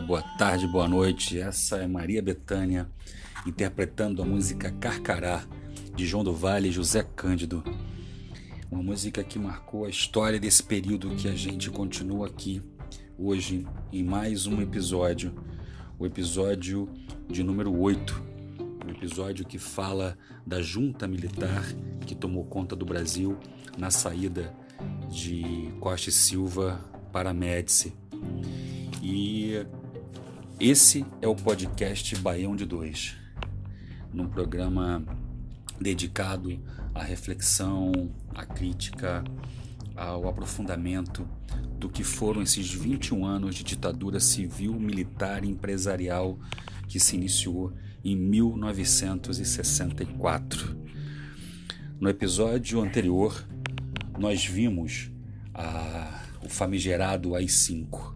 boa tarde, boa noite. Essa é Maria Bethânia interpretando a música Carcará de João do Vale e José Cândido. Uma música que marcou a história desse período que a gente continua aqui hoje em mais um episódio, o episódio de número 8, um episódio que fala da junta militar que tomou conta do Brasil na saída de Costa e Silva para Médici. E esse é o podcast Baião de Dois, num programa dedicado à reflexão, à crítica, ao aprofundamento do que foram esses 21 anos de ditadura civil, militar e empresarial que se iniciou em 1964. No episódio anterior, nós vimos a, o famigerado AI-5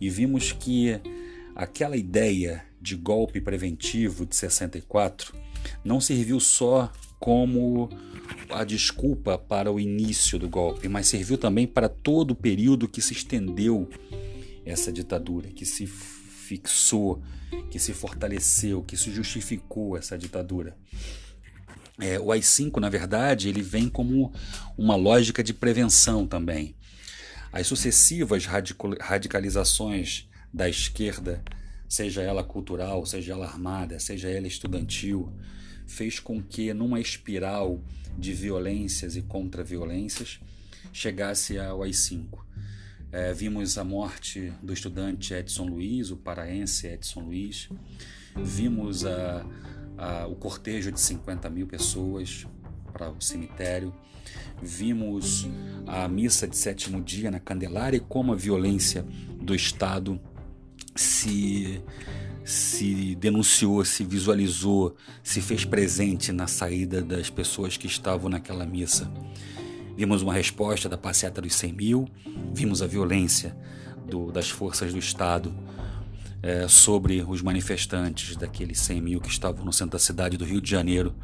e vimos que aquela ideia de golpe preventivo de 64 não serviu só como a desculpa para o início do golpe, mas serviu também para todo o período que se estendeu essa ditadura, que se fixou, que se fortaleceu, que se justificou essa ditadura. É, o AI-5, na verdade, ele vem como uma lógica de prevenção também. As sucessivas radicalizações da esquerda, seja ela cultural, seja ela armada, seja ela estudantil, fez com que, numa espiral de violências e contra-violências, chegasse ao AI-5. É, vimos a morte do estudante Edson Luiz, o paraense Edson Luiz, vimos a o cortejo de 50 mil pessoas para o cemitério. Vimos a missa de sétimo dia na Candelária e como a violência do Estado se, se denunciou, se visualizou, se fez presente na saída das pessoas que estavam naquela missa. Vimos uma resposta da passeata dos 100 mil, vimos a violência do, das forças do Estado é, sobre os manifestantes, daqueles 100 mil que estavam no centro da cidade do Rio de Janeiro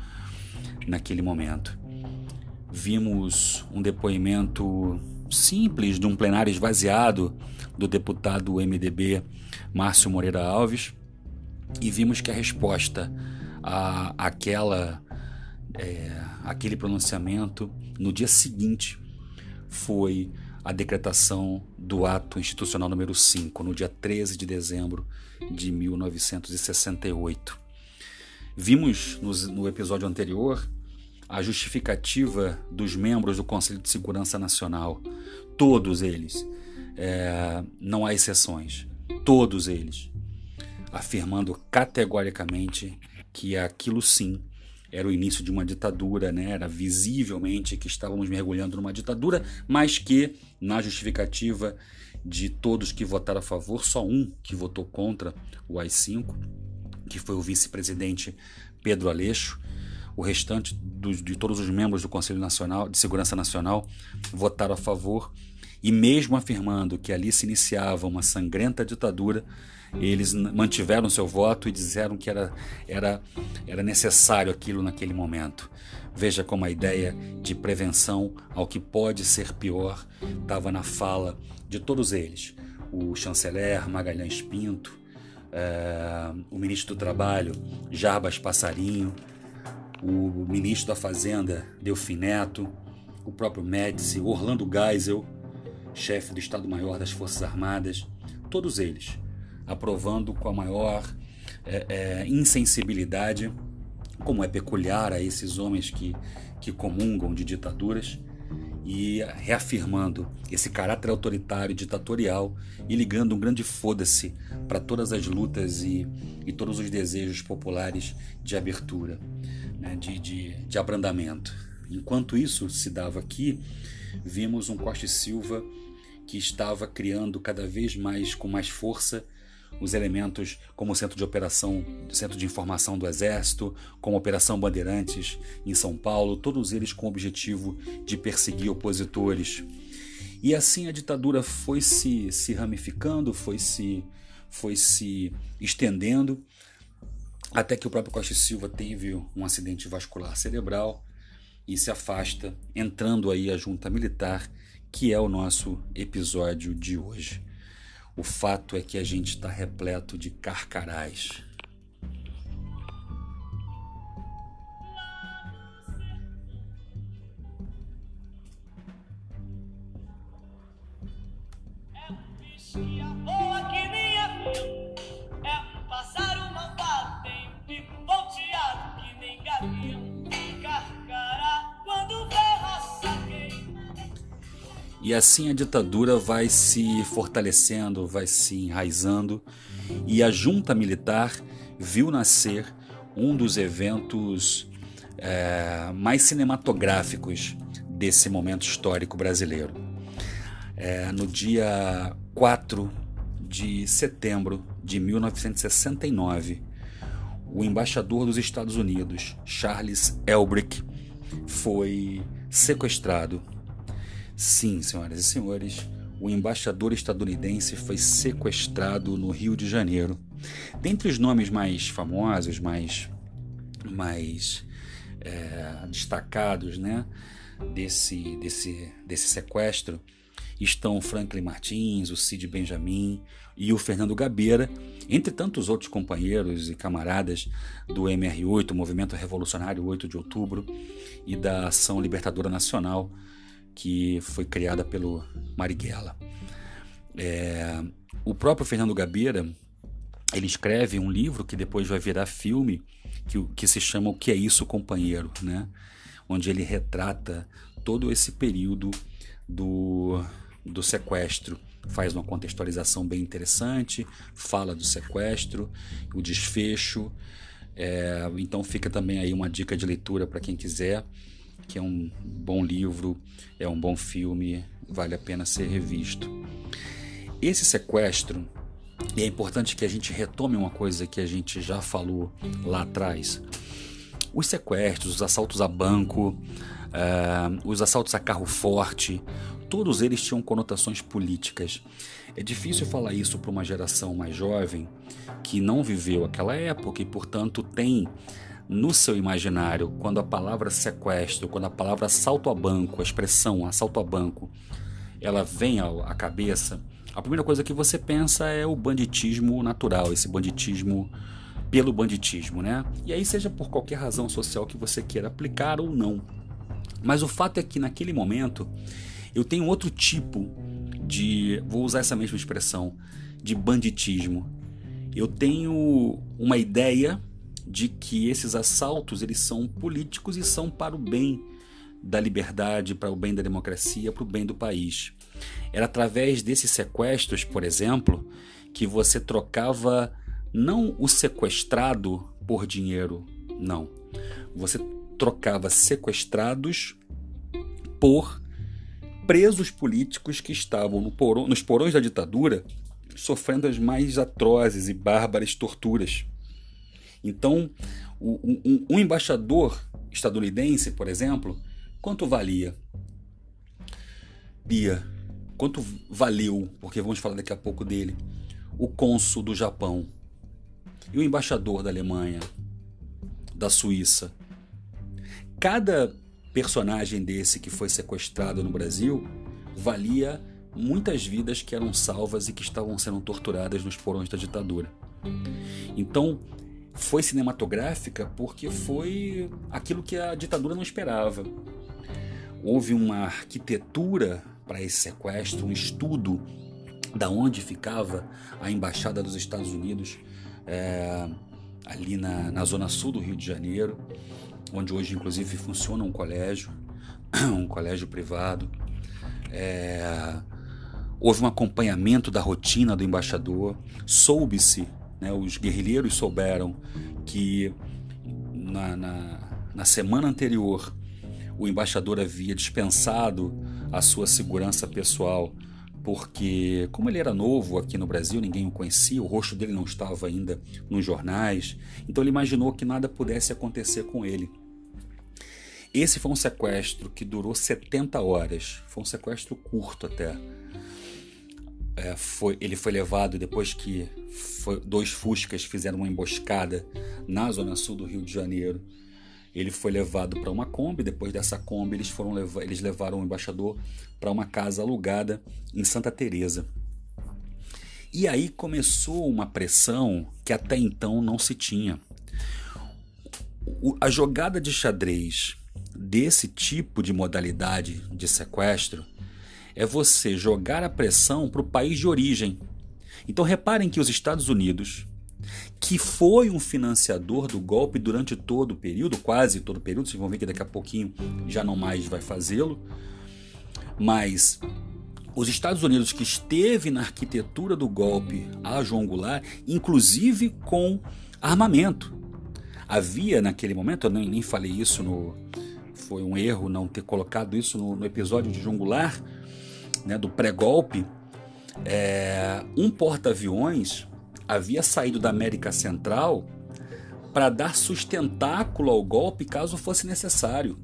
naquele momento. Vimos um depoimento simples de um plenário esvaziado do deputado MDB Márcio Moreira Alves e vimos que a resposta a aquela é, aquele pronunciamento no dia seguinte foi a decretação do ato institucional número 5, no dia 13 de dezembro de 1968. Vimos no, no episódio anterior a justificativa dos membros do Conselho de Segurança Nacional, todos eles, é, não há exceções, todos eles, afirmando categoricamente que aquilo sim era o início de uma ditadura, né? era visivelmente que estávamos mergulhando numa ditadura, mas que, na justificativa de todos que votaram a favor, só um que votou contra o AI-5, que foi o vice-presidente Pedro Aleixo. O restante do, de todos os membros do Conselho Nacional de Segurança Nacional votaram a favor e mesmo afirmando que ali se iniciava uma sangrenta ditadura, eles mantiveram seu voto e disseram que era, era, era necessário aquilo naquele momento. Veja como a ideia de prevenção ao que pode ser pior estava na fala de todos eles. O chanceler Magalhães Pinto, é, o ministro do Trabalho Jarbas Passarinho, o ministro da Fazenda Delfineto, o próprio Médici, Orlando Geisel, chefe do Estado-Maior das Forças Armadas, todos eles aprovando com a maior é, é, insensibilidade, como é peculiar a esses homens que, que comungam de ditaduras, e reafirmando esse caráter autoritário e ditatorial e ligando um grande foda-se para todas as lutas e, e todos os desejos populares de abertura, né, de, de, de abrandamento. Enquanto isso se dava aqui, vimos um Costa e Silva que estava criando cada vez mais com mais força os elementos como o centro de operação, centro de informação do Exército, como a Operação Bandeirantes em São Paulo, todos eles com o objetivo de perseguir opositores. E assim a ditadura foi se, se ramificando, foi se, foi se estendendo, até que o próprio Costa Silva teve um acidente vascular cerebral e se afasta, entrando aí a junta militar, que é o nosso episódio de hoje. O fato é que a gente está repleto de carcarás. E assim a ditadura vai se fortalecendo, vai se enraizando, e a junta militar viu nascer um dos eventos é, mais cinematográficos desse momento histórico brasileiro. É, no dia 4 de setembro de 1969, o embaixador dos Estados Unidos, Charles Elbrick, foi sequestrado Sim, senhoras e senhores, o embaixador estadunidense foi sequestrado no Rio de Janeiro. Dentre os nomes mais famosos, mais, mais é, destacados né, desse, desse, desse sequestro, estão Franklin Martins, o Cid Benjamin e o Fernando Gabeira, entre tantos outros companheiros e camaradas do MR8, Movimento Revolucionário 8 de Outubro, e da Ação Libertadora Nacional, que foi criada pelo Marighella. É, o próprio Fernando Gabeira ele escreve um livro que depois vai virar filme que, que se chama O que é isso, companheiro, né? onde ele retrata todo esse período do, do sequestro. Faz uma contextualização bem interessante, fala do sequestro, o desfecho. É, então fica também aí uma dica de leitura para quem quiser que é um bom livro, é um bom filme, vale a pena ser revisto. Esse sequestro, e é importante que a gente retome uma coisa que a gente já falou lá atrás. Os sequestros, os assaltos a banco, uh, os assaltos a carro forte, todos eles tinham conotações políticas. É difícil falar isso para uma geração mais jovem que não viveu aquela época e, portanto, tem no seu imaginário, quando a palavra sequestro, quando a palavra assalto a banco, a expressão assalto a banco, ela vem à cabeça, a primeira coisa que você pensa é o banditismo natural, esse banditismo pelo banditismo, né? E aí seja por qualquer razão social que você queira aplicar ou não. Mas o fato é que naquele momento eu tenho outro tipo de, vou usar essa mesma expressão, de banditismo. Eu tenho uma ideia de que esses assaltos eles são políticos e são para o bem da liberdade, para o bem da democracia, para o bem do país. Era através desses sequestros, por exemplo, que você trocava não o sequestrado por dinheiro, não. Você trocava sequestrados por presos políticos que estavam no porão, nos porões da ditadura sofrendo as mais atrozes e bárbaras torturas. Então, um, um embaixador estadunidense, por exemplo, quanto valia? Bia, quanto valeu, porque vamos falar daqui a pouco dele, o cônsul do Japão e o embaixador da Alemanha, da Suíça. Cada personagem desse que foi sequestrado no Brasil valia muitas vidas que eram salvas e que estavam sendo torturadas nos porões da ditadura. Então, foi cinematográfica porque foi aquilo que a ditadura não esperava. Houve uma arquitetura para esse sequestro, um estudo da onde ficava a embaixada dos Estados Unidos é, ali na, na zona sul do Rio de Janeiro, onde hoje inclusive funciona um colégio, um colégio privado. É, houve um acompanhamento da rotina do embaixador, soube-se né? Os guerrilheiros souberam que na, na, na semana anterior o embaixador havia dispensado a sua segurança pessoal porque como ele era novo aqui no Brasil, ninguém o conhecia, o rosto dele não estava ainda nos jornais, então ele imaginou que nada pudesse acontecer com ele. Esse foi um sequestro que durou 70 horas, foi um sequestro curto até é, foi, ele foi levado depois que foi, dois Fuscas fizeram uma emboscada na zona sul do Rio de Janeiro. Ele foi levado para uma Kombi. Depois dessa Kombi, eles, foram levar, eles levaram o embaixador para uma casa alugada em Santa Teresa. E aí começou uma pressão que até então não se tinha. O, a jogada de xadrez desse tipo de modalidade de sequestro é você jogar a pressão para o país de origem. Então reparem que os Estados Unidos, que foi um financiador do golpe durante todo o período, quase todo o período, vocês vão ver que daqui a pouquinho já não mais vai fazê-lo, mas os Estados Unidos que esteve na arquitetura do golpe a João Goulart, inclusive com armamento. Havia naquele momento, eu nem, nem falei isso no. Foi um erro não ter colocado isso no, no episódio de João Goulart, né, do pré-golpe. É, um porta-aviões havia saído da América Central para dar sustentáculo ao golpe caso fosse necessário.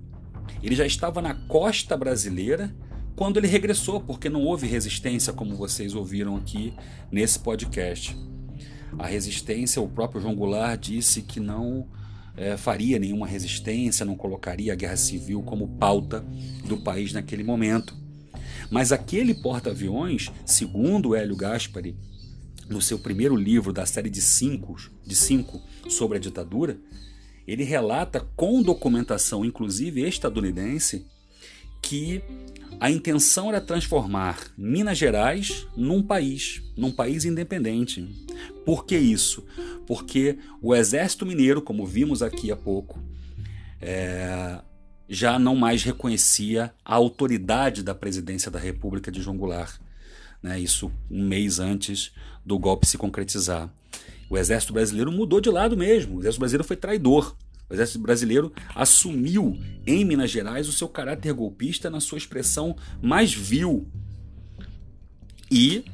Ele já estava na costa brasileira quando ele regressou, porque não houve resistência, como vocês ouviram aqui nesse podcast. A resistência, o próprio João Goulart disse que não é, faria nenhuma resistência, não colocaria a guerra civil como pauta do país naquele momento. Mas aquele porta-aviões, segundo Hélio Gaspari, no seu primeiro livro da série de cinco, de cinco sobre a ditadura, ele relata com documentação, inclusive estadunidense, que a intenção era transformar Minas Gerais num país, num país independente. Por que isso? Porque o Exército Mineiro, como vimos aqui há pouco, é, já não mais reconhecia a autoridade da presidência da República de João Goulart. Né? Isso um mês antes do golpe se concretizar. O Exército Brasileiro mudou de lado mesmo. O Exército Brasileiro foi traidor. O exército brasileiro assumiu em Minas Gerais o seu caráter golpista na sua expressão mais vil. E,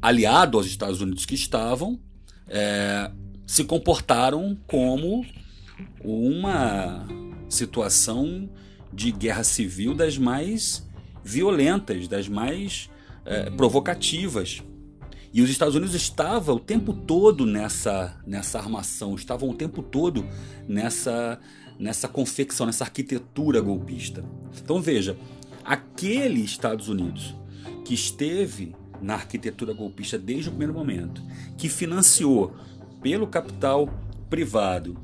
aliado aos Estados Unidos que estavam, é, se comportaram como uma situação de guerra civil das mais violentas, das mais é, provocativas. E os Estados Unidos estavam o tempo todo nessa, nessa armação, estavam o tempo todo nessa, nessa confecção, nessa arquitetura golpista. Então veja, aquele Estados Unidos que esteve na arquitetura golpista desde o primeiro momento, que financiou pelo capital privado,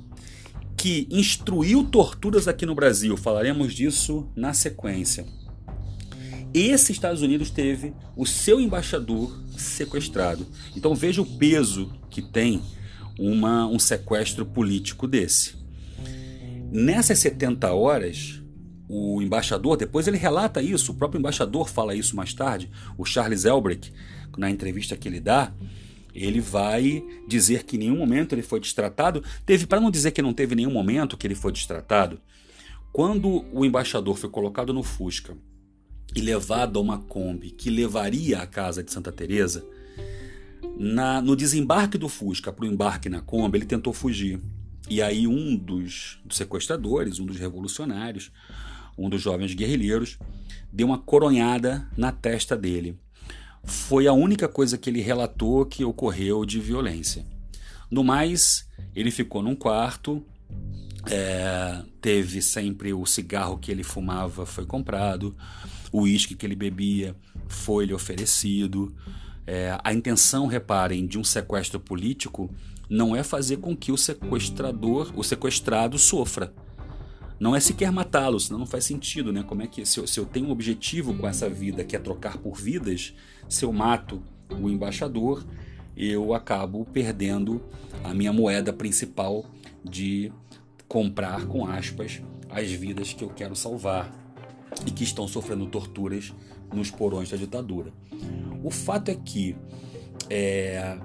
que instruiu torturas aqui no Brasil, falaremos disso na sequência esse Estados Unidos teve o seu embaixador sequestrado. Então veja o peso que tem uma, um sequestro político desse. Nessas 70 horas, o embaixador, depois ele relata isso, o próprio embaixador fala isso mais tarde, o Charles Elbrick, na entrevista que ele dá, ele vai dizer que em nenhum momento ele foi destratado. Teve, para não dizer que não teve nenhum momento que ele foi destratado, quando o embaixador foi colocado no Fusca e levado a uma Kombi que levaria à casa de Santa Teresa, na, no desembarque do Fusca para o embarque na Kombi, ele tentou fugir. E aí um dos, dos sequestradores, um dos revolucionários, um dos jovens guerrilheiros, deu uma coronhada na testa dele. Foi a única coisa que ele relatou que ocorreu de violência. No mais, ele ficou num quarto, é, teve sempre o cigarro que ele fumava foi comprado, o uísque que ele bebia foi-lhe oferecido. É, a intenção, reparem, de um sequestro político não é fazer com que o sequestrador, o sequestrado, sofra. Não é sequer matá-lo, senão não faz sentido, né? Como é que se eu, se eu tenho um objetivo com essa vida, que é trocar por vidas, se eu mato o embaixador, eu acabo perdendo a minha moeda principal de comprar, com aspas, as vidas que eu quero salvar e que estão sofrendo torturas nos porões da ditadura. O fato é que, é,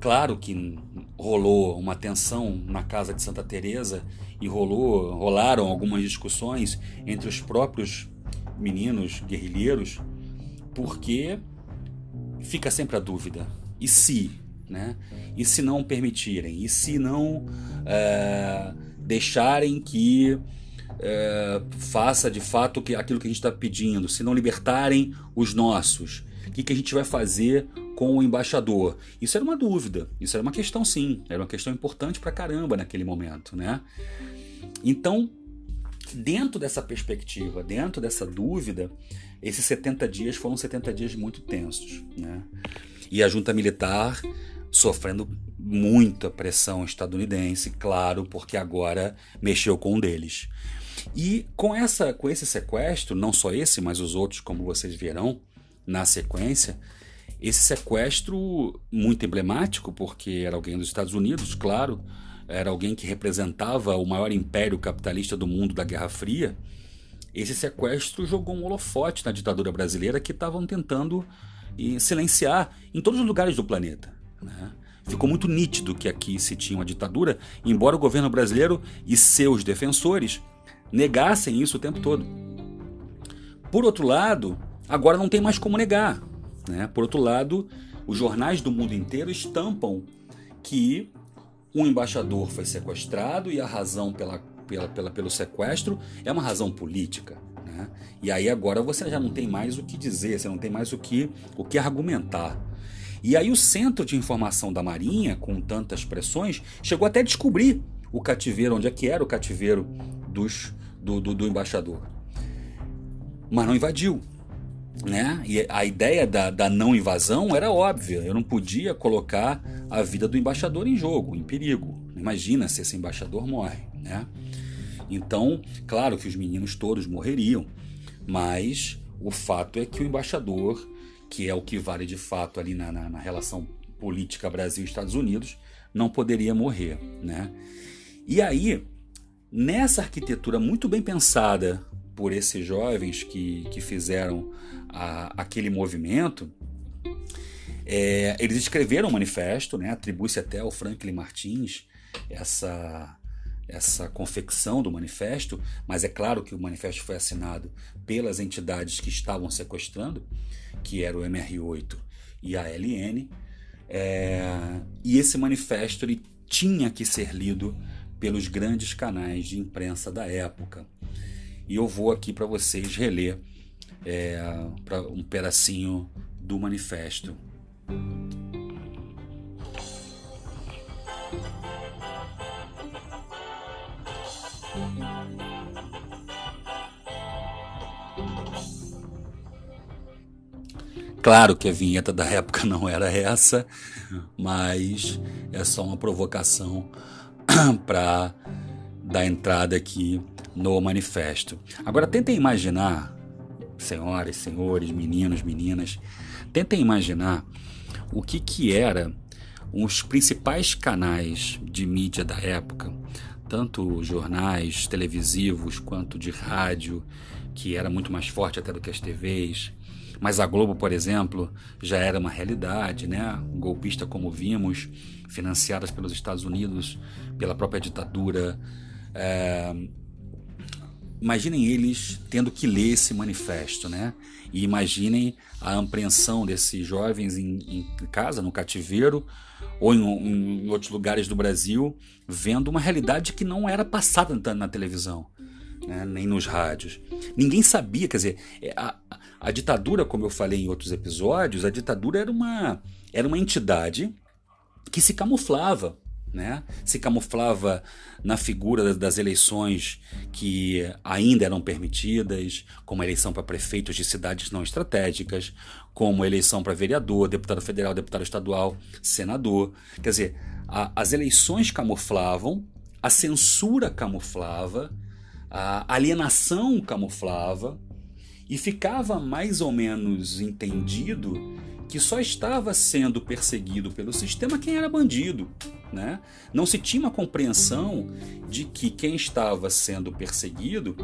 claro que rolou uma tensão na casa de Santa Teresa e rolou, rolaram algumas discussões entre os próprios meninos guerrilheiros, porque fica sempre a dúvida: e se, né? E se não permitirem? E se não é, deixarem que é, faça de fato que, aquilo que a gente está pedindo, se não libertarem os nossos, o que, que a gente vai fazer com o embaixador? Isso era uma dúvida, isso era uma questão sim, era uma questão importante para caramba naquele momento, né? Então, dentro dessa perspectiva, dentro dessa dúvida, esses 70 dias foram 70 dias muito tensos, né? E a junta militar sofrendo muita pressão estadunidense, claro, porque agora mexeu com um deles. E com essa com esse sequestro, não só esse, mas os outros, como vocês verão na sequência, esse sequestro muito emblemático, porque era alguém dos Estados Unidos, claro, era alguém que representava o maior império capitalista do mundo da Guerra Fria. Esse sequestro jogou um holofote na ditadura brasileira que estavam tentando silenciar em todos os lugares do planeta. Né? Ficou muito nítido que aqui se tinha uma ditadura, embora o governo brasileiro e seus defensores negassem isso o tempo todo. Por outro lado, agora não tem mais como negar. Né? Por outro lado, os jornais do mundo inteiro estampam que um embaixador foi sequestrado e a razão pela, pela, pela pelo sequestro é uma razão política. Né? E aí agora você já não tem mais o que dizer, você não tem mais o que, o que argumentar. E aí o Centro de Informação da Marinha, com tantas pressões, chegou até a descobrir o cativeiro, onde é que era o cativeiro dos, do, do, do embaixador. Mas não invadiu. Né? E a ideia da, da não invasão era óbvia. Eu não podia colocar a vida do embaixador em jogo, em perigo. Imagina se esse embaixador morre. Né? Então, claro que os meninos todos morreriam, mas o fato é que o embaixador que é o que vale de fato ali na, na, na relação política Brasil-Estados Unidos, não poderia morrer. Né? E aí, nessa arquitetura muito bem pensada por esses jovens que, que fizeram a, aquele movimento, é, eles escreveram um manifesto, né? atribui-se até ao Franklin Martins essa, essa confecção do manifesto, mas é claro que o manifesto foi assinado pelas entidades que estavam sequestrando que era o MR8 e a LN, é, e esse manifesto ele tinha que ser lido pelos grandes canais de imprensa da época. E eu vou aqui para vocês reler é, um pedacinho do manifesto. Claro que a vinheta da época não era essa, mas é só uma provocação para dar entrada aqui no manifesto. Agora tentem imaginar, senhoras, senhores, meninos, meninas, tentem imaginar o que que era os principais canais de mídia da época, tanto jornais televisivos quanto de rádio, que era muito mais forte até do que as TVs, mas a Globo, por exemplo, já era uma realidade, né? Golpista, como vimos, financiadas pelos Estados Unidos, pela própria ditadura. É... Imaginem eles tendo que ler esse manifesto, né? E imaginem a apreensão desses jovens em, em casa, no cativeiro, ou em, em, outros lugares do Brasil, vendo uma realidade que não era passada na, na televisão, né? nem nos rádios. Ninguém sabia, quer dizer, é, a, a ditadura, como eu falei em outros episódios, a ditadura era uma, era uma entidade que se camuflava, né? Se camuflava na figura das eleições que ainda eram permitidas, como a eleição para prefeitos de cidades não estratégicas, como a eleição para vereador, deputado federal, deputado estadual, senador. Quer dizer, a, as eleições camuflavam, a censura camuflava, a alienação camuflava, e ficava mais ou menos entendido que só estava sendo perseguido pelo sistema quem era bandido. Né? Não se tinha uma compreensão de que quem estava sendo perseguido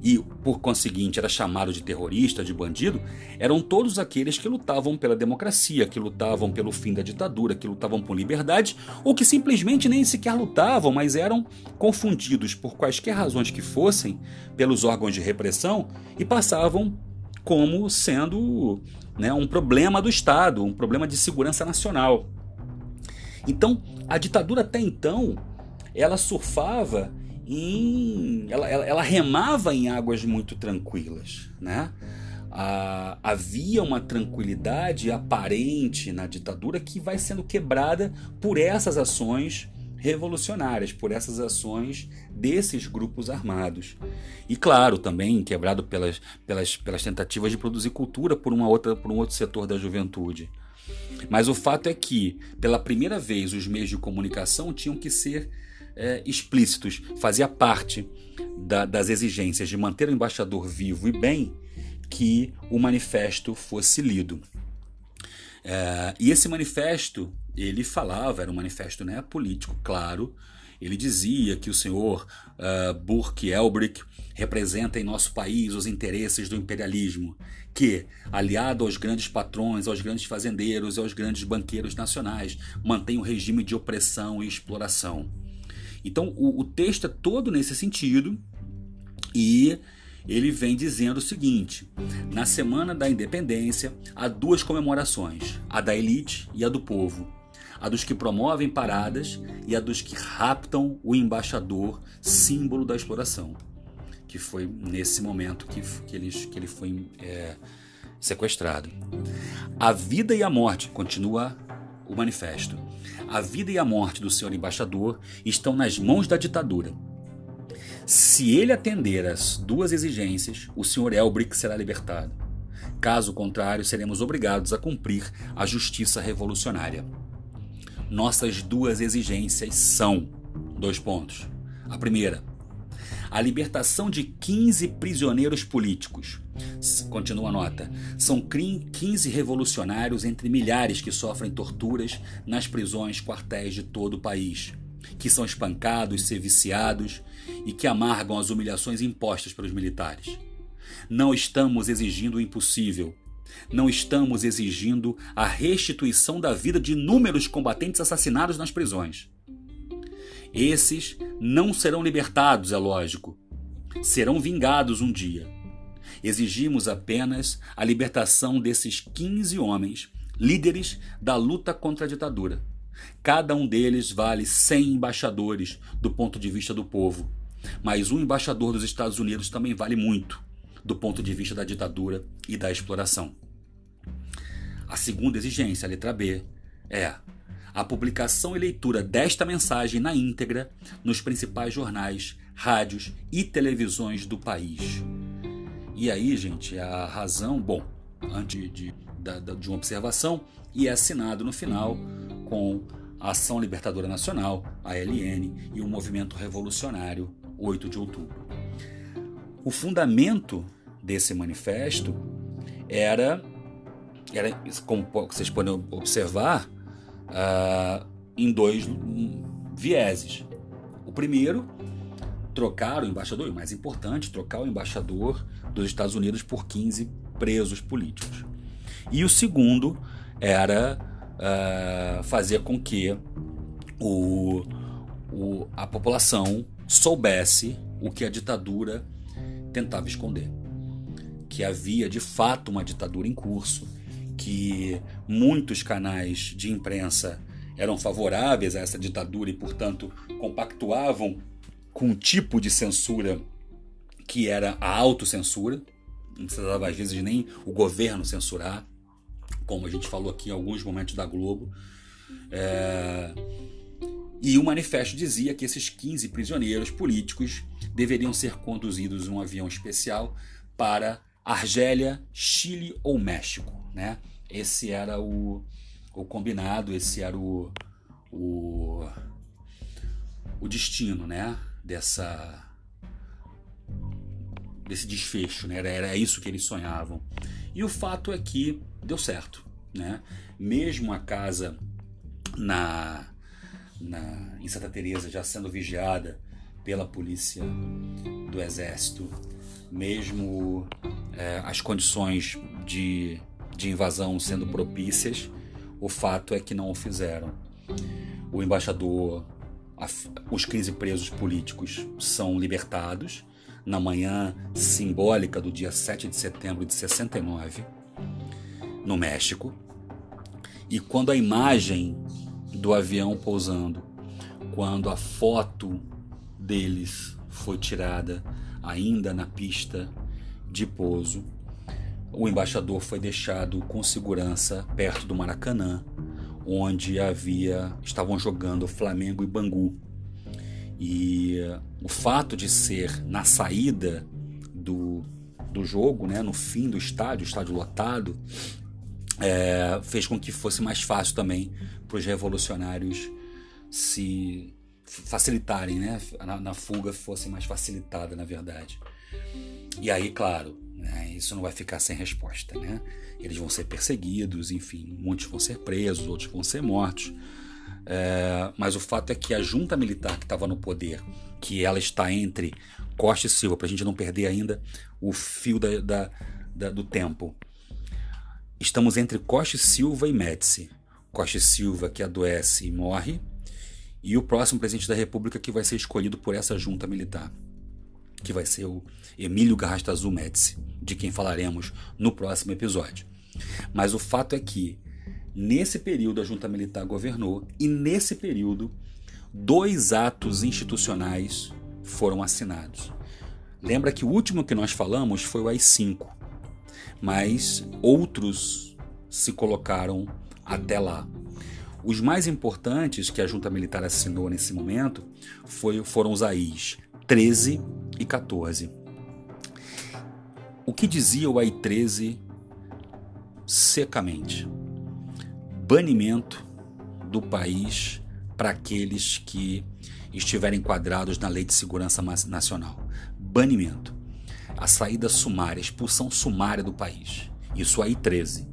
e, por conseguinte, era chamado de terrorista, de bandido, eram todos aqueles que lutavam pela democracia, que lutavam pelo fim da ditadura, que lutavam por liberdade, ou que simplesmente nem sequer lutavam, mas eram confundidos por quaisquer razões que fossem pelos órgãos de repressão e passavam como sendo né, um problema do Estado, um problema de segurança nacional. Então, a ditadura até então, ela surfava em. Ela, ela, ela remava em águas muito tranquilas. Né? Ah, havia uma tranquilidade aparente na ditadura que vai sendo quebrada por essas ações revolucionárias, por essas ações desses grupos armados. E claro, também quebrado pelas, pelas, pelas tentativas de produzir cultura por, uma outra, por um outro setor da juventude. Mas o fato é que, pela primeira vez, os meios de comunicação tinham que ser é, explícitos, fazia parte da, das exigências de manter o embaixador vivo e bem que o manifesto fosse lido. É, e esse manifesto, ele falava, era um manifesto né, político, claro, ele dizia que o senhor uh, Burke Elbrick representa em nosso país os interesses do imperialismo, que, aliado aos grandes patrões, aos grandes fazendeiros e aos grandes banqueiros nacionais, mantém um regime de opressão e exploração. Então, o, o texto é todo nesse sentido e ele vem dizendo o seguinte: na semana da independência há duas comemorações, a da elite e a do povo a dos que promovem paradas e a dos que raptam o embaixador, símbolo da exploração, que foi nesse momento que, que, ele, que ele foi é, sequestrado. A vida e a morte, continua o manifesto, a vida e a morte do senhor embaixador estão nas mãos da ditadura. Se ele atender às duas exigências, o senhor Elbrick será libertado. Caso contrário, seremos obrigados a cumprir a justiça revolucionária. Nossas duas exigências são: dois pontos. A primeira, a libertação de 15 prisioneiros políticos. Continua a nota. São 15 revolucionários entre milhares que sofrem torturas nas prisões quartéis de todo o país, que são espancados, serviciados e que amargam as humilhações impostas pelos militares. Não estamos exigindo o impossível, não estamos exigindo a restituição da vida de inúmeros combatentes assassinados nas prisões. Esses não serão libertados, é lógico. Serão vingados um dia. Exigimos apenas a libertação desses 15 homens, líderes da luta contra a ditadura. Cada um deles vale 100 embaixadores do ponto de vista do povo. Mas um embaixador dos Estados Unidos também vale muito do ponto de vista da ditadura e da exploração. A segunda exigência, a letra B, é a publicação e leitura desta mensagem na íntegra nos principais jornais, rádios e televisões do país. E aí, gente, a razão, bom, antes de, de, de uma observação, e é assinado no final com a Ação Libertadora Nacional, a ALN, e o Movimento Revolucionário, 8 de outubro. O fundamento desse manifesto era, era como vocês podem observar, uh, em dois vieses. O primeiro, trocar o embaixador, o mais importante, trocar o embaixador dos Estados Unidos por 15 presos políticos. E o segundo era uh, fazer com que o, o, a população soubesse o que a ditadura tentava esconder que havia de fato uma ditadura em curso, que muitos canais de imprensa eram favoráveis a essa ditadura e, portanto, compactuavam com um tipo de censura que era a autocensura. Não precisava, às vezes, nem o governo censurar, como a gente falou aqui em alguns momentos da Globo. É... E o manifesto dizia que esses 15 prisioneiros políticos deveriam ser conduzidos um avião especial para Argélia, Chile ou México, né? Esse era o, o combinado, esse era o, o, o destino, né? Dessa desse desfecho, né? Era, era isso que eles sonhavam. E o fato é que deu certo, né? Mesmo a casa na, na em Santa Teresa já sendo vigiada pela polícia do exército mesmo é, as condições de, de invasão sendo propícias, o fato é que não o fizeram. O embaixador, a, os 15 presos políticos são libertados na manhã simbólica do dia 7 de setembro de 69, no México. E quando a imagem do avião pousando, quando a foto deles foi tirada ainda na pista de pouso. O embaixador foi deixado com segurança perto do Maracanã, onde havia estavam jogando Flamengo e Bangu. E o fato de ser na saída do, do jogo, né, no fim do estádio, estádio lotado, é, fez com que fosse mais fácil também para os revolucionários se facilitarem, né? Na, na, fuga fosse mais facilitada, na verdade. E aí, claro, né, isso não vai ficar sem resposta, né? Eles vão ser perseguidos, enfim, muitos vão ser presos, outros vão ser mortos. É, mas o fato é que a junta militar que estava no poder, que ela está entre Costa e Silva, para a gente não perder ainda o fio da, da, da, do tempo. Estamos entre Costa e Silva e Médici. Costa e Silva que adoece e morre, e o próximo presidente da República que vai ser escolhido por essa junta militar, que vai ser o Emílio Garrastazu Médici, de quem falaremos no próximo episódio. Mas o fato é que nesse período a junta militar governou e nesse período dois atos institucionais foram assinados. Lembra que o último que nós falamos foi o AI-5, mas outros se colocaram até lá. Os mais importantes que a junta militar assinou nesse momento foi, foram os AIs 13 e 14. O que dizia o AI 13 secamente? Banimento do país para aqueles que estiverem enquadrados na Lei de Segurança Nacional. Banimento. A saída sumária, a expulsão sumária do país. Isso aí 13.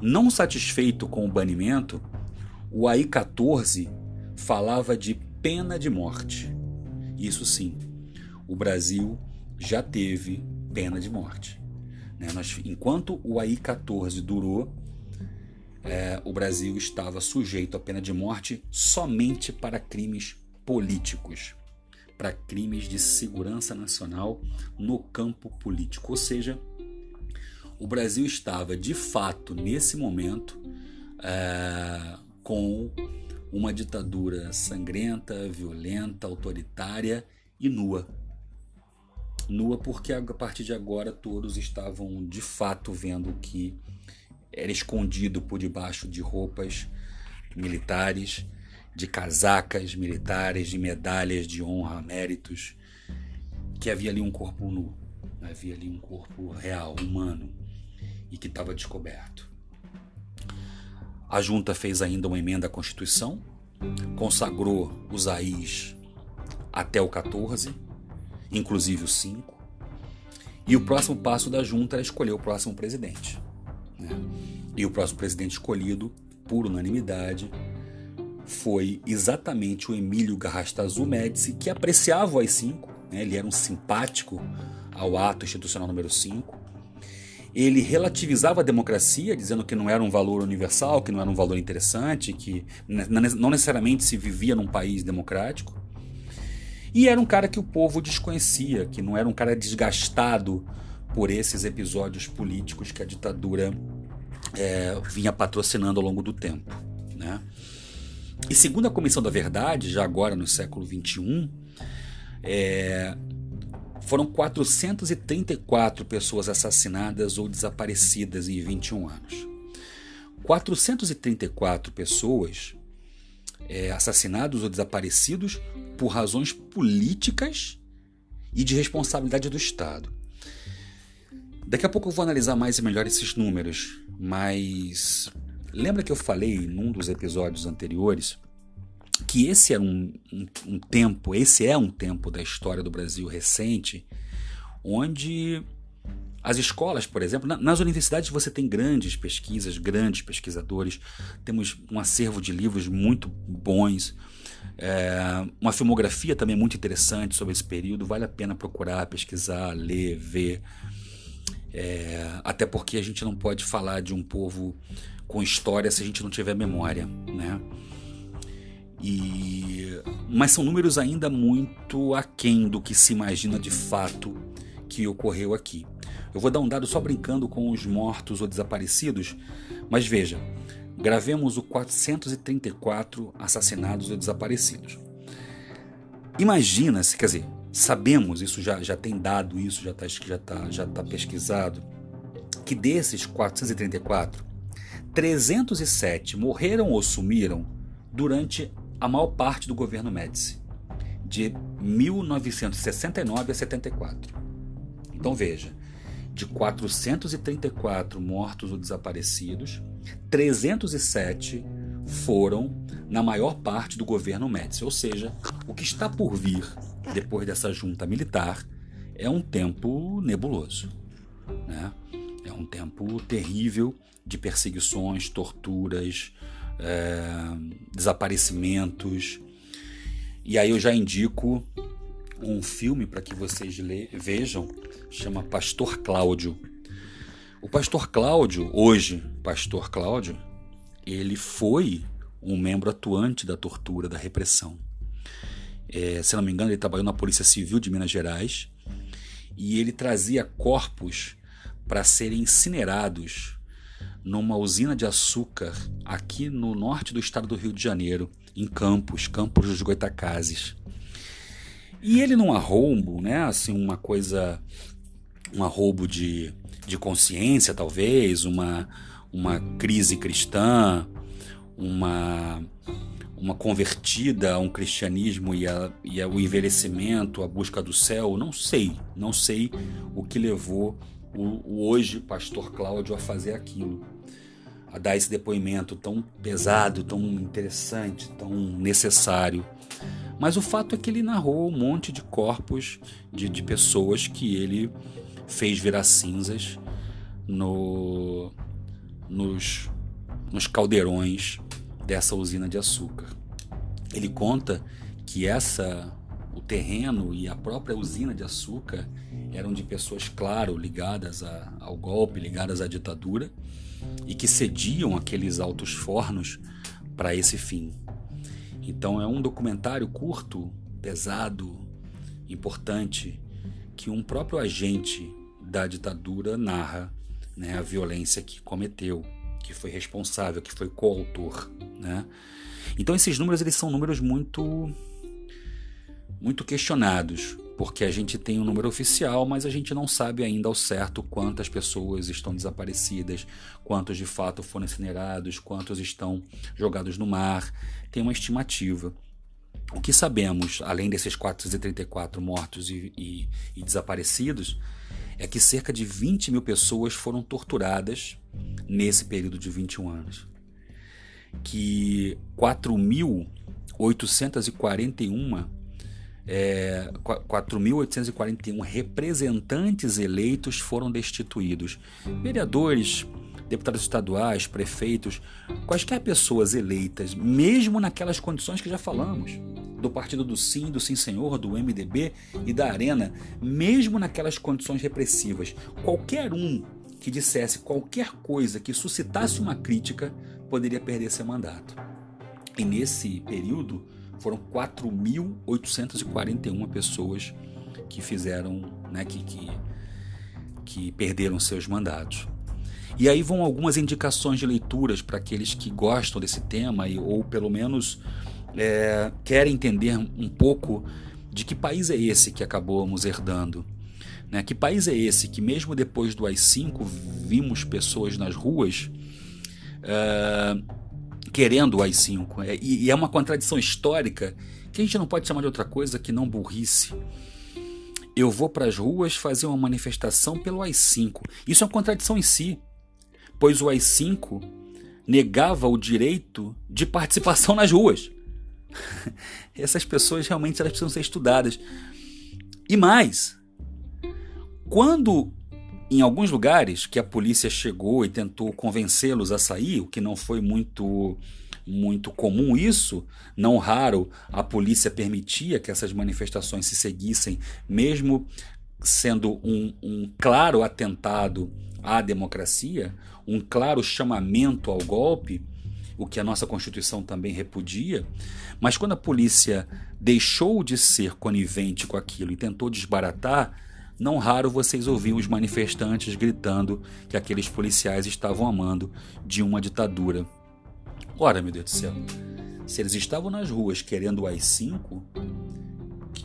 Não satisfeito com o banimento, o AI 14 falava de pena de morte. Isso sim, o Brasil já teve pena de morte. Né? Nós, enquanto o AI 14 durou, é, o Brasil estava sujeito à pena de morte somente para crimes políticos, para crimes de segurança nacional no campo político. Ou seja, o Brasil estava de fato nesse momento é, com uma ditadura sangrenta, violenta, autoritária e nua. Nua porque a partir de agora todos estavam de fato vendo que era escondido por debaixo de roupas militares de casacas militares, de medalhas de honra, méritos, que havia ali um corpo nu, havia ali um corpo real, humano, e que estava descoberto. A junta fez ainda uma emenda à Constituição, consagrou os AIs até o 14, inclusive o 5, e o próximo passo da junta era escolher o próximo presidente. Né? E o próximo presidente escolhido, por unanimidade, foi exatamente o Emílio Garrastazu Médici, que apreciava o AI-5, né? ele era um simpático ao ato institucional número 5. Ele relativizava a democracia, dizendo que não era um valor universal, que não era um valor interessante, que não necessariamente se vivia num país democrático. E era um cara que o povo desconhecia, que não era um cara desgastado por esses episódios políticos que a ditadura é, vinha patrocinando ao longo do tempo. Né? E segundo a Comissão da Verdade, já agora no século XXI, é, foram 434 pessoas assassinadas ou desaparecidas em 21 anos. 434 pessoas é, ou desaparecidos por razões políticas e de responsabilidade do Estado. Daqui a pouco eu vou analisar mais e melhor esses números, mas Lembra que eu falei num dos episódios anteriores que esse era um, um, um tempo, esse é um tempo da história do Brasil recente, onde as escolas, por exemplo, nas universidades você tem grandes pesquisas, grandes pesquisadores, temos um acervo de livros muito bons, é, uma filmografia também muito interessante sobre esse período, vale a pena procurar, pesquisar, ler, ver. É, até porque a gente não pode falar de um povo com história se a gente não tiver memória, né? E mas são números ainda muito aquém do que se imagina de fato que ocorreu aqui. Eu vou dar um dado só brincando com os mortos ou desaparecidos, mas veja, gravemos o 434 assassinados ou desaparecidos. Imagina-se, quer dizer, sabemos, isso já, já tem dado, isso já está já tá, já tá pesquisado, que desses 434, 307 morreram ou sumiram durante a maior parte do governo Médici, de 1969 a 74. Então veja, de 434 mortos ou desaparecidos, 307 foram na maior parte do governo Médici. Ou seja, o que está por vir depois dessa junta militar é um tempo nebuloso. Né? É um tempo terrível de perseguições, torturas, é, desaparecimentos. E aí eu já indico um filme para que vocês vejam, chama Pastor Cláudio. O Pastor Cláudio, hoje, Pastor Cláudio, ele foi um membro atuante da tortura, da repressão. É, se não me engano, ele trabalhou na Polícia Civil de Minas Gerais e ele trazia corpos para serem incinerados numa usina de açúcar aqui no norte do estado do Rio de Janeiro, em Campos, Campos dos Goitacazes. E ele num arrombo, né, assim, uma coisa, um arrobo de, de consciência talvez, uma, uma crise cristã, uma, uma convertida a um cristianismo e, a, e a, o envelhecimento, a busca do céu, não sei, não sei o que levou o, o hoje pastor Cláudio a fazer aquilo, a dar esse depoimento tão pesado, tão interessante, tão necessário. Mas o fato é que ele narrou um monte de corpos de, de pessoas que ele fez virar cinzas no, nos, nos caldeirões dessa usina de açúcar. Ele conta que essa o terreno e a própria usina de açúcar eram de pessoas, claro, ligadas a, ao golpe, ligadas à ditadura, e que cediam aqueles altos fornos para esse fim. Então é um documentário curto, pesado, importante, que um próprio agente da ditadura narra né, a violência que cometeu, que foi responsável, que foi coautor. Né? Então esses números eles são números muito muito questionados, porque a gente tem um número oficial, mas a gente não sabe ainda ao certo quantas pessoas estão desaparecidas, quantos de fato foram incinerados, quantos estão jogados no mar. Tem uma estimativa. O que sabemos, além desses 434 mortos e, e, e desaparecidos, é que cerca de 20 mil pessoas foram torturadas nesse período de 21 anos. Que 4.841 é, 4.841 representantes eleitos foram destituídos. Vereadores, deputados estaduais, prefeitos, quaisquer pessoas eleitas, mesmo naquelas condições que já falamos, do partido do Sim, do Sim Senhor, do MDB e da Arena, mesmo naquelas condições repressivas, qualquer um que dissesse qualquer coisa que suscitasse uma crítica poderia perder seu mandato. E nesse período, foram 4.841 pessoas que fizeram, né, que, que, que perderam seus mandatos. E aí vão algumas indicações de leituras para aqueles que gostam desse tema e, ou pelo menos é, querem entender um pouco de que país é esse que acabamos herdando. Né? Que país é esse que, mesmo depois do AI-5, vimos pessoas nas ruas é, querendo o AI-5. É, e, é uma contradição histórica que a gente não pode chamar de outra coisa que não burrice. Eu vou para as ruas fazer uma manifestação pelo AI-5. Isso é uma contradição em si, pois o AI-5 negava o direito de participação nas ruas. Essas pessoas realmente elas precisam ser estudadas. E mais, quando em alguns lugares que a polícia chegou e tentou convencê-los a sair, o que não foi muito muito comum isso, não raro a polícia permitia que essas manifestações se seguissem, mesmo sendo um, um claro atentado à democracia, um claro chamamento ao golpe, o que a nossa Constituição também repudia, mas quando a polícia deixou de ser conivente com aquilo e tentou desbaratar, não raro vocês ouviam os manifestantes gritando que aqueles policiais estavam amando de uma ditadura. Ora, meu Deus do céu, se eles estavam nas ruas querendo o AI-5,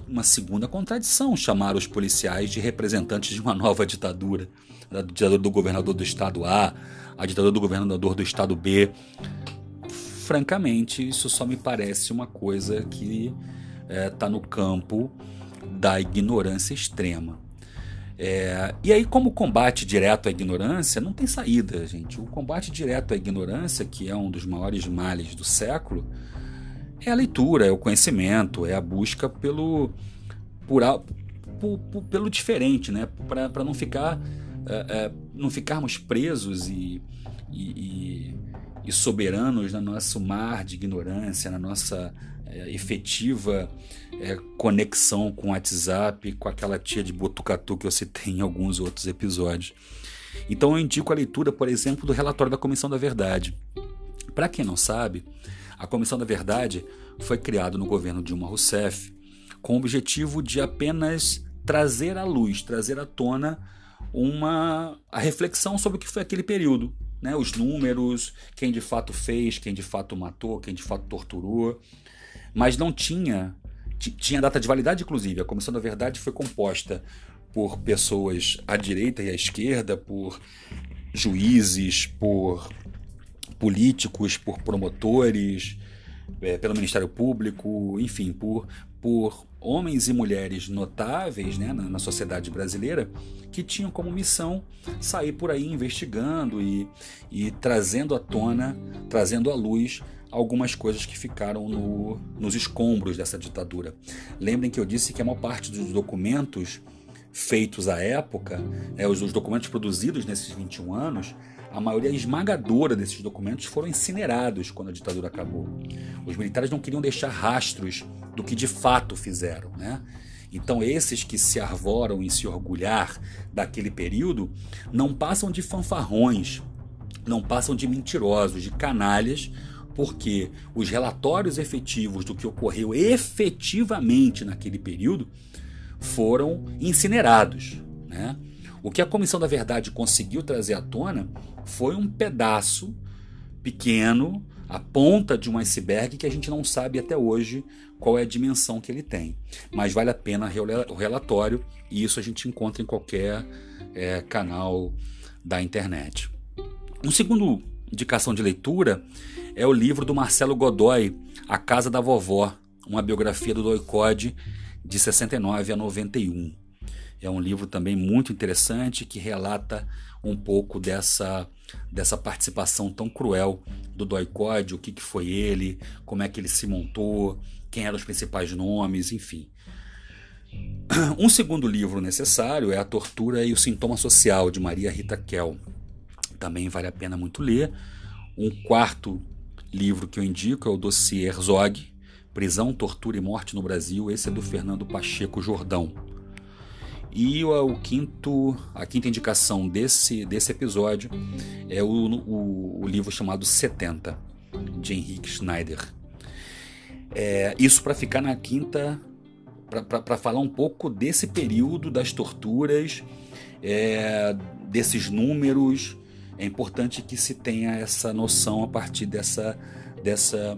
uma segunda contradição chamar os policiais de representantes de uma nova ditadura, a ditadura do governador do estado A, a ditadura do governador do estado B. Francamente, isso só me parece uma coisa que está eh, é, no campo da ignorância extrema. É, e aí, como combate direto à ignorância, não tem saída, gente. O combate direto à ignorância, que é um dos maiores males do século, é a leitura, é o conhecimento, é a busca pelo, por, por, por, pelo diferente, né? Para não ficar é, é, não ficarmos presos e, e, e, soberanos no nosso mar de ignorância, na nossa é, efetiva é, conexão com o WhatsApp, com aquela tia de Botucatu que eu citei em alguns outros episódios. Então eu indico a leitura, por exemplo, do relatório da Comissão da Verdade. Para quem não sabe, a Comissão da Verdade foi criada no governo Dilma Rousseff com o objetivo de apenas trazer à luz, trazer à tona uma a reflexão sobre o que foi aquele período, né? Os números, quem de fato fez, quem de fato matou, quem de fato torturou, mas não tinha tinha data de validade inclusive. A Comissão da Verdade foi composta por pessoas à direita e à esquerda, por juízes, por políticos, por promotores, é, pelo Ministério Público, enfim, por, por homens e mulheres notáveis né, na, na, sociedade brasileira que tinham como missão sair por aí investigando e, e trazendo à tona, trazendo à luz algumas coisas que ficaram no, nos escombros dessa ditadura. Lembrem que eu disse que a maior parte dos documentos feitos à época, é, os, os documentos produzidos nesses 21 anos, a maioria esmagadora desses documentos foram incinerados quando a ditadura acabou. Os militares não queriam deixar rastros do que de fato fizeram, né? Então, esses que se arvoram em se orgulhar daquele período não passam de fanfarrões, não passam de mentirosos, de canalhas, porque os relatórios efetivos do que ocorreu efetivamente naquele período foram incinerados. Né? O que a Comissão da Verdade conseguiu trazer à tona foi um pedaço pequeno, a ponta de um iceberg que a gente não sabe até hoje qual é a dimensão que ele tem. Mas vale a pena o relatório e isso a gente encontra em qualquer é, canal da internet. Um segundo indicação de leitura é o livro do Marcelo Godoy, A Casa da Vovó, uma biografia do Doicode de 69 a 91. É um livro também muito interessante que relata um pouco dessa, dessa participação tão cruel do Doicode, o que, que foi ele, como é que ele se montou, quem eram os principais nomes, enfim. Um segundo livro necessário é A Tortura e o Sintoma Social, de Maria Rita Kell. Também vale a pena muito ler. Um quarto livro que eu indico é o Dossiê Herzog, Prisão, Tortura e Morte no Brasil. Esse é do Fernando Pacheco Jordão. E o, o, quinto, a quinta indicação desse, desse episódio é o, o, o livro chamado 70, de Henrique Schneider. É, isso para ficar na quinta, para falar um pouco desse período das torturas, é, desses números. É importante que se tenha essa noção a partir dessa, dessa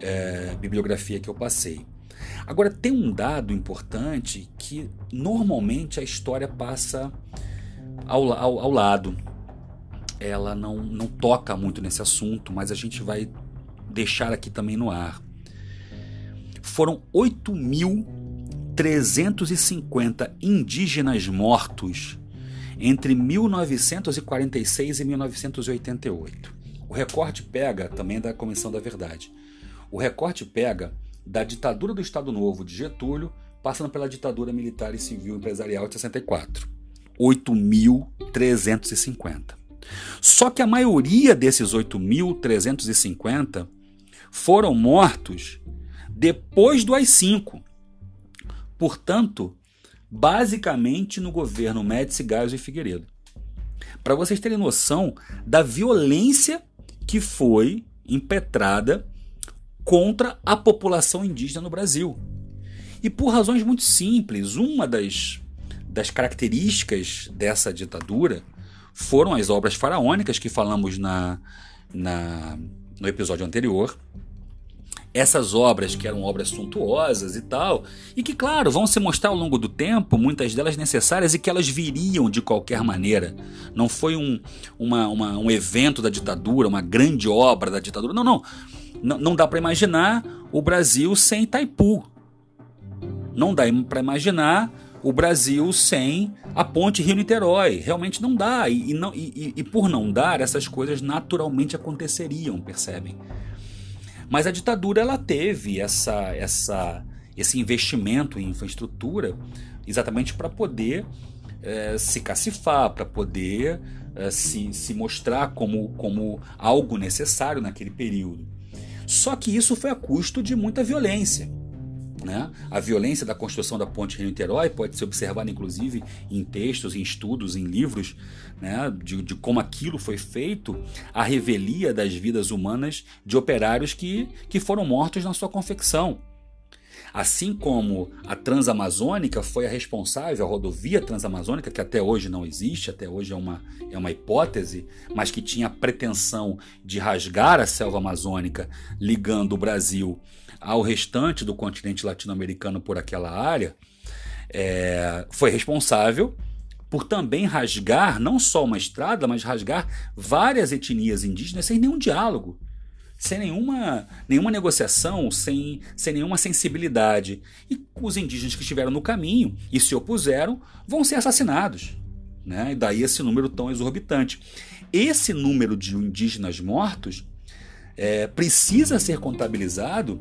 é, bibliografia que eu passei. Agora, tem um dado importante que normalmente a história passa ao, ao, ao lado. Ela não, não toca muito nesse assunto, mas a gente vai deixar aqui também no ar. Foram 8.350 indígenas mortos entre 1946 e 1988. O recorte pega também da Comissão da Verdade. O recorte pega da ditadura do Estado Novo de Getúlio, passando pela ditadura militar e civil empresarial de 64. 8.350. Só que a maioria desses 8.350 foram mortos depois do AI-5. Portanto, basicamente no governo Médici, Gás e Figueiredo. Para vocês terem noção da violência que foi impetrada contra a população indígena no Brasil. E por razões muito simples, uma das, das características dessa ditadura foram as obras faraônicas que falamos na, na, no episódio anterior. Essas obras, que eram obras suntuosas e tal, e que, claro, vão se mostrar ao longo do tempo, muitas delas necessárias e que elas viriam de qualquer maneira. Não foi um, uma, uma, um evento da ditadura, uma grande obra da ditadura. Não, não não dá para imaginar o Brasil sem Itaipu. Não dá para imaginar o Brasil sem a ponte Rio-Niterói. Realmente não dá. E, e, não, e, e por não dar, essas coisas naturalmente aconteceriam, percebem? Mas a ditadura ela teve essa, essa, esse investimento em infraestrutura exatamente para poder é, se cacifar, para poder é, se, se mostrar como, como algo necessário naquele período. Só que isso foi a custo de muita violência. Né? A violência da construção da ponte Rio-Niterói pode ser observada, inclusive, em textos, em estudos, em livros, né? de, de, como aquilo foi feito, a revelia das vidas humanas de operários que, que foram mortos na sua confecção. Assim como a Transamazônica foi a responsável, a rodovia Transamazônica, que até hoje não existe, até hoje é uma, é uma hipótese, mas que tinha a pretensão de rasgar a selva amazônica, ligando o Brasil ao restante do continente latino-americano por aquela área, é, foi responsável por também rasgar não só uma estrada, mas rasgar várias etnias indígenas sem nenhum diálogo sem nenhuma, nenhuma negociação, sem, sem nenhuma sensibilidade. E os indígenas que estiveram no caminho e se opuseram vão ser assassinados. Né? E daí esse número tão exorbitante. Esse número de indígenas mortos é, precisa ser contabilizado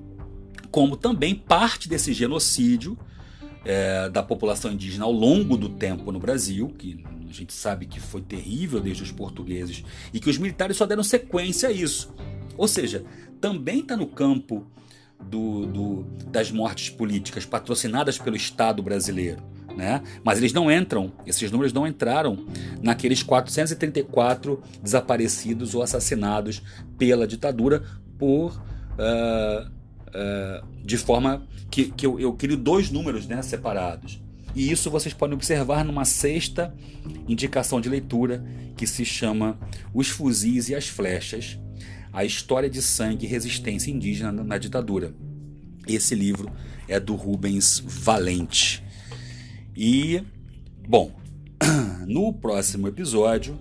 como também parte desse genocídio é, da população indígena ao longo do tempo no Brasil, que a gente sabe que foi terrível desde os portugueses, e que os militares só deram sequência a isso. Ou seja, também está no campo do, do, das mortes políticas patrocinadas pelo Estado brasileiro. Né? Mas eles não entram, esses números não entraram naqueles 434 desaparecidos ou assassinados pela ditadura por. Uh, uh, de forma que, que eu, eu crio dois números né, separados. E isso vocês podem observar numa sexta indicação de leitura que se chama Os Fuzis e as Flechas, a História de Sangue e Resistência Indígena na Ditadura. Esse livro é do Rubens Valente. E, bom, no próximo episódio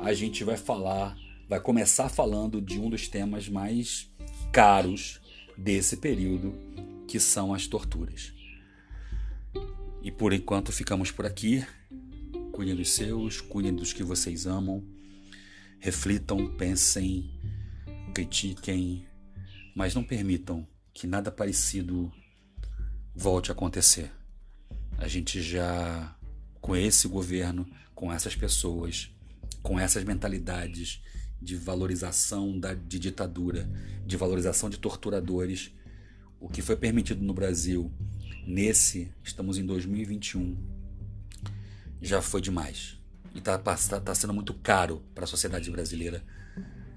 a gente vai falar, vai começar falando de um dos temas mais caros desse período, que são as torturas. E por enquanto ficamos por aqui. Cuidem dos seus, cuidem dos que vocês amam. Reflitam, pensem critiquem, mas não permitam que nada parecido volte a acontecer. A gente já, com esse governo, com essas pessoas, com essas mentalidades de valorização da, de ditadura, de valorização de torturadores, o que foi permitido no Brasil nesse, estamos em 2021, já foi demais. E está tá, tá sendo muito caro para a sociedade brasileira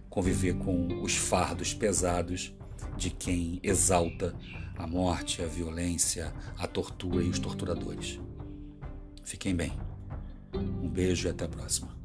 conviver com os fardos pesados de quem exalta a morte, a violência, a tortura e os torturadores. Fiquem bem. Um beijo e até a próxima.